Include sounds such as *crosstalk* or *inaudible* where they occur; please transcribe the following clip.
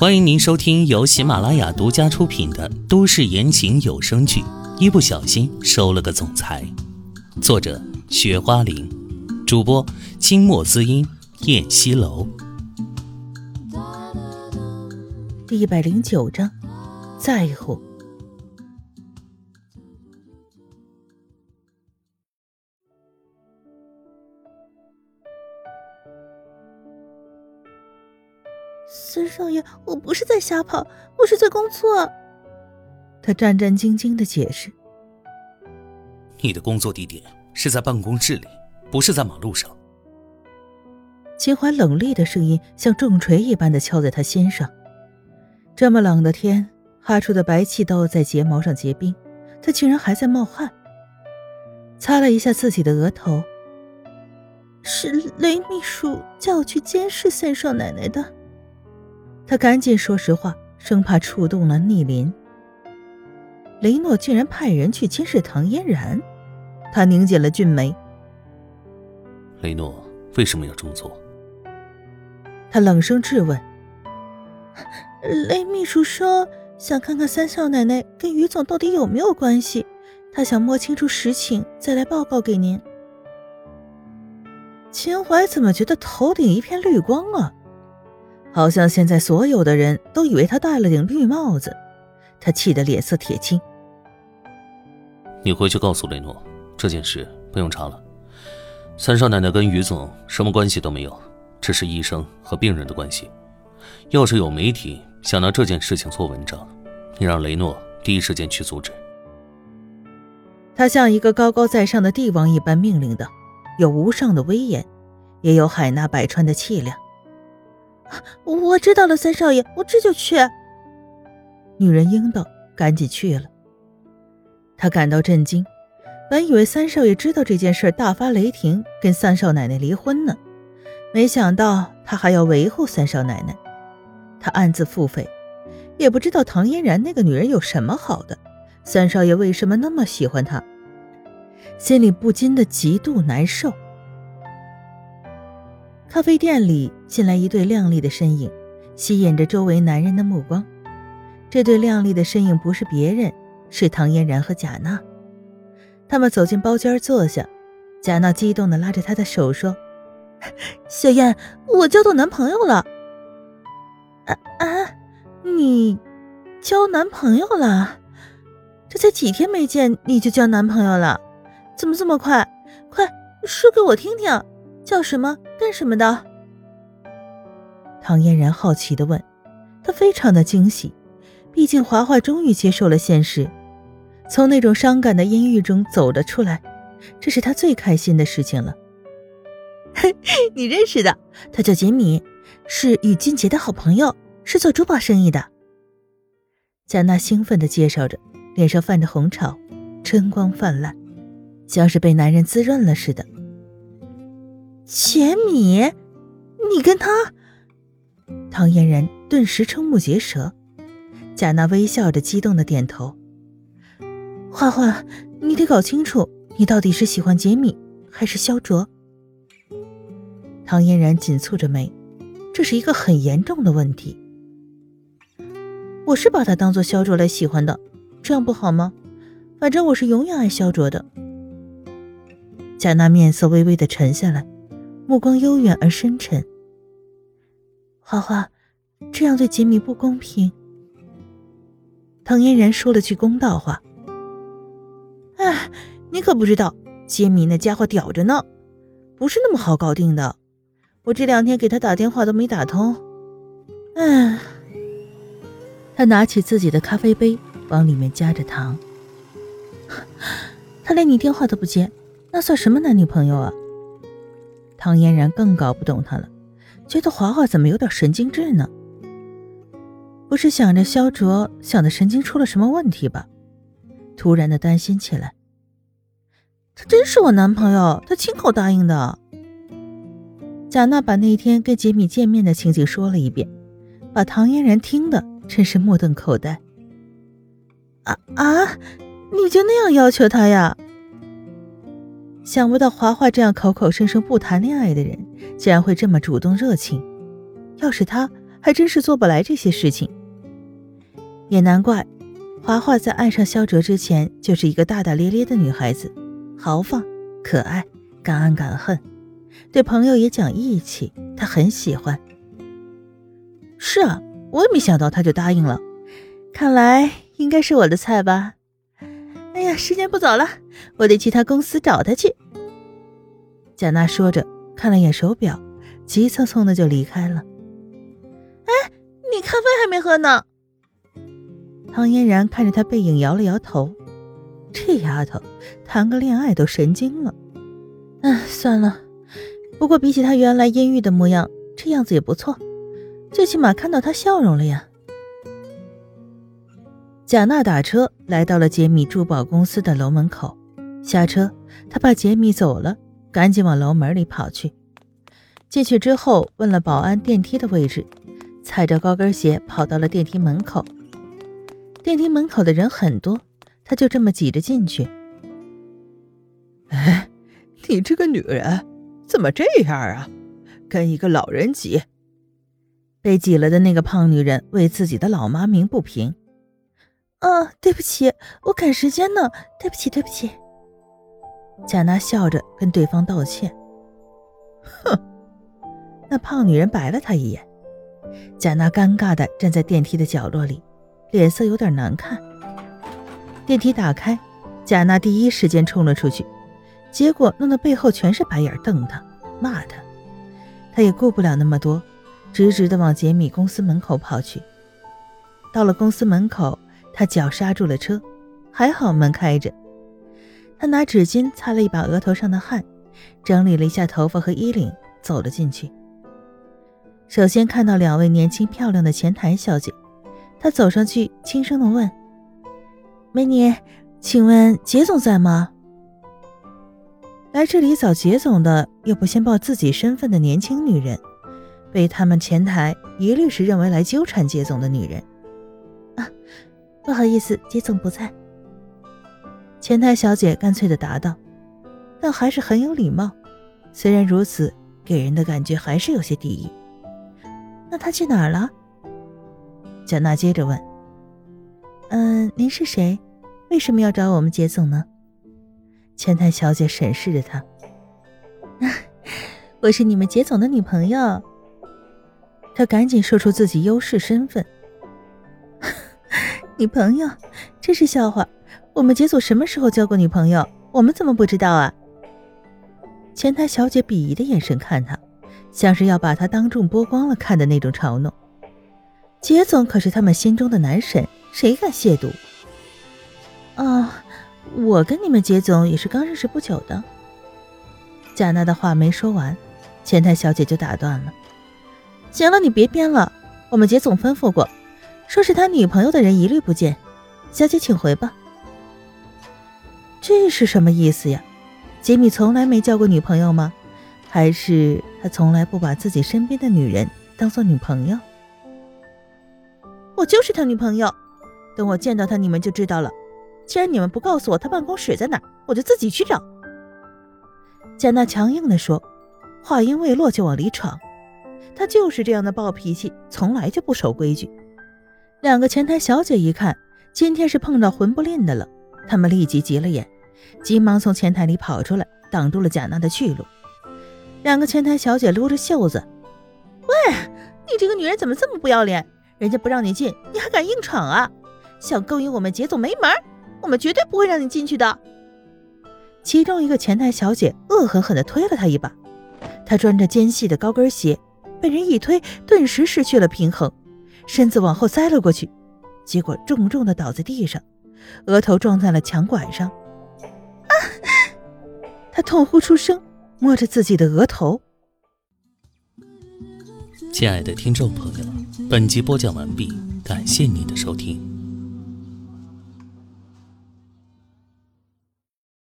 欢迎您收听由喜马拉雅独家出品的都市言情有声剧《一不小心收了个总裁》，作者：雪花玲，主播：清墨滋音、燕西楼。第一百零九章，在乎。少爷，我不是在瞎跑，我是在工作。他战战兢兢的解释：“你的工作地点是在办公室里，不是在马路上。”秦淮冷厉的声音像重锤一般的敲在他心上。这么冷的天，哈出的白气都在睫毛上结冰，他竟然还在冒汗。擦了一下自己的额头，是雷秘书叫我去监视三少奶奶的。他赶紧说实话，生怕触动了逆鳞。雷诺竟然派人去监视唐嫣然，他拧紧了俊眉。雷诺为什么要这么做？他冷声质问。雷秘书说想看看三少奶奶跟于总到底有没有关系，他想摸清楚实情再来报告给您。秦淮怎么觉得头顶一片绿光啊？好像现在所有的人都以为他戴了顶绿帽子，他气得脸色铁青。你回去告诉雷诺，这件事不用查了。三少奶奶跟于总什么关系都没有，只是医生和病人的关系。要是有媒体想拿这件事情做文章，你让雷诺第一时间去阻止。他像一个高高在上的帝王一般命令道，有无上的威严，也有海纳百川的气量。我知道了，三少爷，我这就去。女人应道，赶紧去了。他感到震惊，本以为三少爷知道这件事，大发雷霆，跟三少奶奶离婚呢，没想到他还要维护三少奶奶。他暗自腹诽，也不知道唐嫣然那个女人有什么好的，三少爷为什么那么喜欢她，心里不禁的极度难受。咖啡店里进来一对靓丽的身影，吸引着周围男人的目光。这对靓丽的身影不是别人，是唐嫣然和贾娜。他们走进包间坐下，贾娜激动地拉着他的手说：“小燕，我交到男朋友了。”“啊啊，你交男朋友了？这才几天没见你就交男朋友了？怎么这么快？快说给我听听。”叫什么？干什么的？唐嫣然好奇的问。她非常的惊喜，毕竟华华终于接受了现实，从那种伤感的阴郁中走了出来，这是她最开心的事情了。*laughs* 你认识的，他叫杰米，是宇俊杰的好朋友，是做珠宝生意的。贾娜兴奋的介绍着，脸上泛着红潮，春光泛滥，像是被男人滋润了似的。杰米，你跟他？唐嫣然顿时瞠目结舌。贾娜微笑着，激动的点头。花花，你得搞清楚，你到底是喜欢杰米还是萧卓？唐嫣然紧蹙着眉，这是一个很严重的问题。我是把他当做萧卓来喜欢的，这样不好吗？反正我是永远爱萧卓的。贾娜面色微微的沉下来。目光悠远而深沉。花花，这样对杰米不公平。唐嫣然说了句公道话：“哎，你可不知道，杰米那家伙屌着呢，不是那么好搞定的。我这两天给他打电话都没打通。”哎，他拿起自己的咖啡杯，往里面加着糖。*laughs* 他连你电话都不接，那算什么男女朋友啊？唐嫣然更搞不懂他了，觉得华华怎么有点神经质呢？不是想着萧卓想的神经出了什么问题吧？突然的担心起来。他真是我男朋友，他亲口答应的。贾娜把那天跟杰米见面的情景说了一遍，把唐嫣然听的真是目瞪口呆。啊啊！你就那样要求他呀？想不到华华这样口口声声不谈恋爱的人，竟然会这么主动热情。要是他，还真是做不来这些事情。也难怪，华华在爱上肖哲之前就是一个大大咧咧的女孩子，豪放、可爱、敢爱敢恨，对朋友也讲义气，他很喜欢。是啊，我也没想到他就答应了，看来应该是我的菜吧。哎呀，时间不早了，我得去他公司找他去。贾娜说着，看了眼手表，急匆匆的就离开了。哎，你咖啡还没喝呢。唐嫣然看着他背影，摇了摇头。这丫头谈个恋爱都神经了。哎，算了。不过比起他原来阴郁的模样，这样子也不错，最起码看到他笑容了呀。贾娜打车来到了杰米珠宝公司的楼门口，下车，他怕杰米走了，赶紧往楼门里跑去。进去之后，问了保安电梯的位置，踩着高跟鞋跑到了电梯门口。电梯门口的人很多，他就这么挤着进去。哎，你这个女人怎么这样啊？跟一个老人挤。被挤了的那个胖女人为自己的老妈鸣不平。啊，对不起，我赶时间呢，对不起，对不起。贾娜笑着跟对方道歉。哼，那胖女人白了他一眼。贾娜尴尬的站在电梯的角落里，脸色有点难看。电梯打开，贾娜第一时间冲了出去，结果弄得背后全是白眼，瞪他，骂他。他也顾不了那么多，直直的往杰米公司门口跑去。到了公司门口。他脚刹住了车，还好门开着。他拿纸巾擦了一把额头上的汗，整理了一下头发和衣领，走了进去。首先看到两位年轻漂亮的前台小姐，他走上去轻声的问：“美女，请问杰总在吗？”来这里找杰总的又不先报自己身份的年轻女人，被他们前台一律是认为来纠缠杰总的女人。不好意思，杰总不在。前台小姐干脆的答道，但还是很有礼貌。虽然如此，给人的感觉还是有些敌意。那他去哪儿了？贾娜接着问：“嗯，您是谁？为什么要找我们杰总呢？”前台小姐审视着他：“ *laughs* 我是你们杰总的女朋友。”他赶紧说出自己优势身份。女朋友，这是笑话。我们杰总什么时候交过女朋友？我们怎么不知道啊？前台小姐鄙夷的眼神看他，像是要把他当众剥光了看的那种嘲弄。杰总可是他们心中的男神，谁敢亵渎？啊，我跟你们杰总也是刚认识不久的。贾娜的话没说完，前台小姐就打断了：“行了，你别编了。我们杰总吩咐过。”说是他女朋友的人一律不见，小姐请回吧。这是什么意思呀？杰米从来没交过女朋友吗？还是他从来不把自己身边的女人当做女朋友？我就是他女朋友，等我见到他你们就知道了。既然你们不告诉我他办公室在哪，我就自己去找。贾娜强硬地说，话音未落就往里闯。他就是这样的暴脾气，从来就不守规矩。两个前台小姐一看，今天是碰到混不吝的了，她们立即急了眼，急忙从前台里跑出来，挡住了贾娜的去路。两个前台小姐撸着袖子：“喂，你这个女人怎么这么不要脸？人家不让你进，你还敢硬闯啊？想勾引我们杰总没门，我们绝对不会让你进去的。”其中一个前台小姐恶狠狠地推了他一把，他穿着尖细的高跟鞋，被人一推，顿时失去了平衡。身子往后栽了过去，结果重重的倒在地上，额头撞在了墙管上。啊！他痛呼出声，摸着自己的额头。亲爱的听众朋友，本集播讲完毕，感谢您的收听。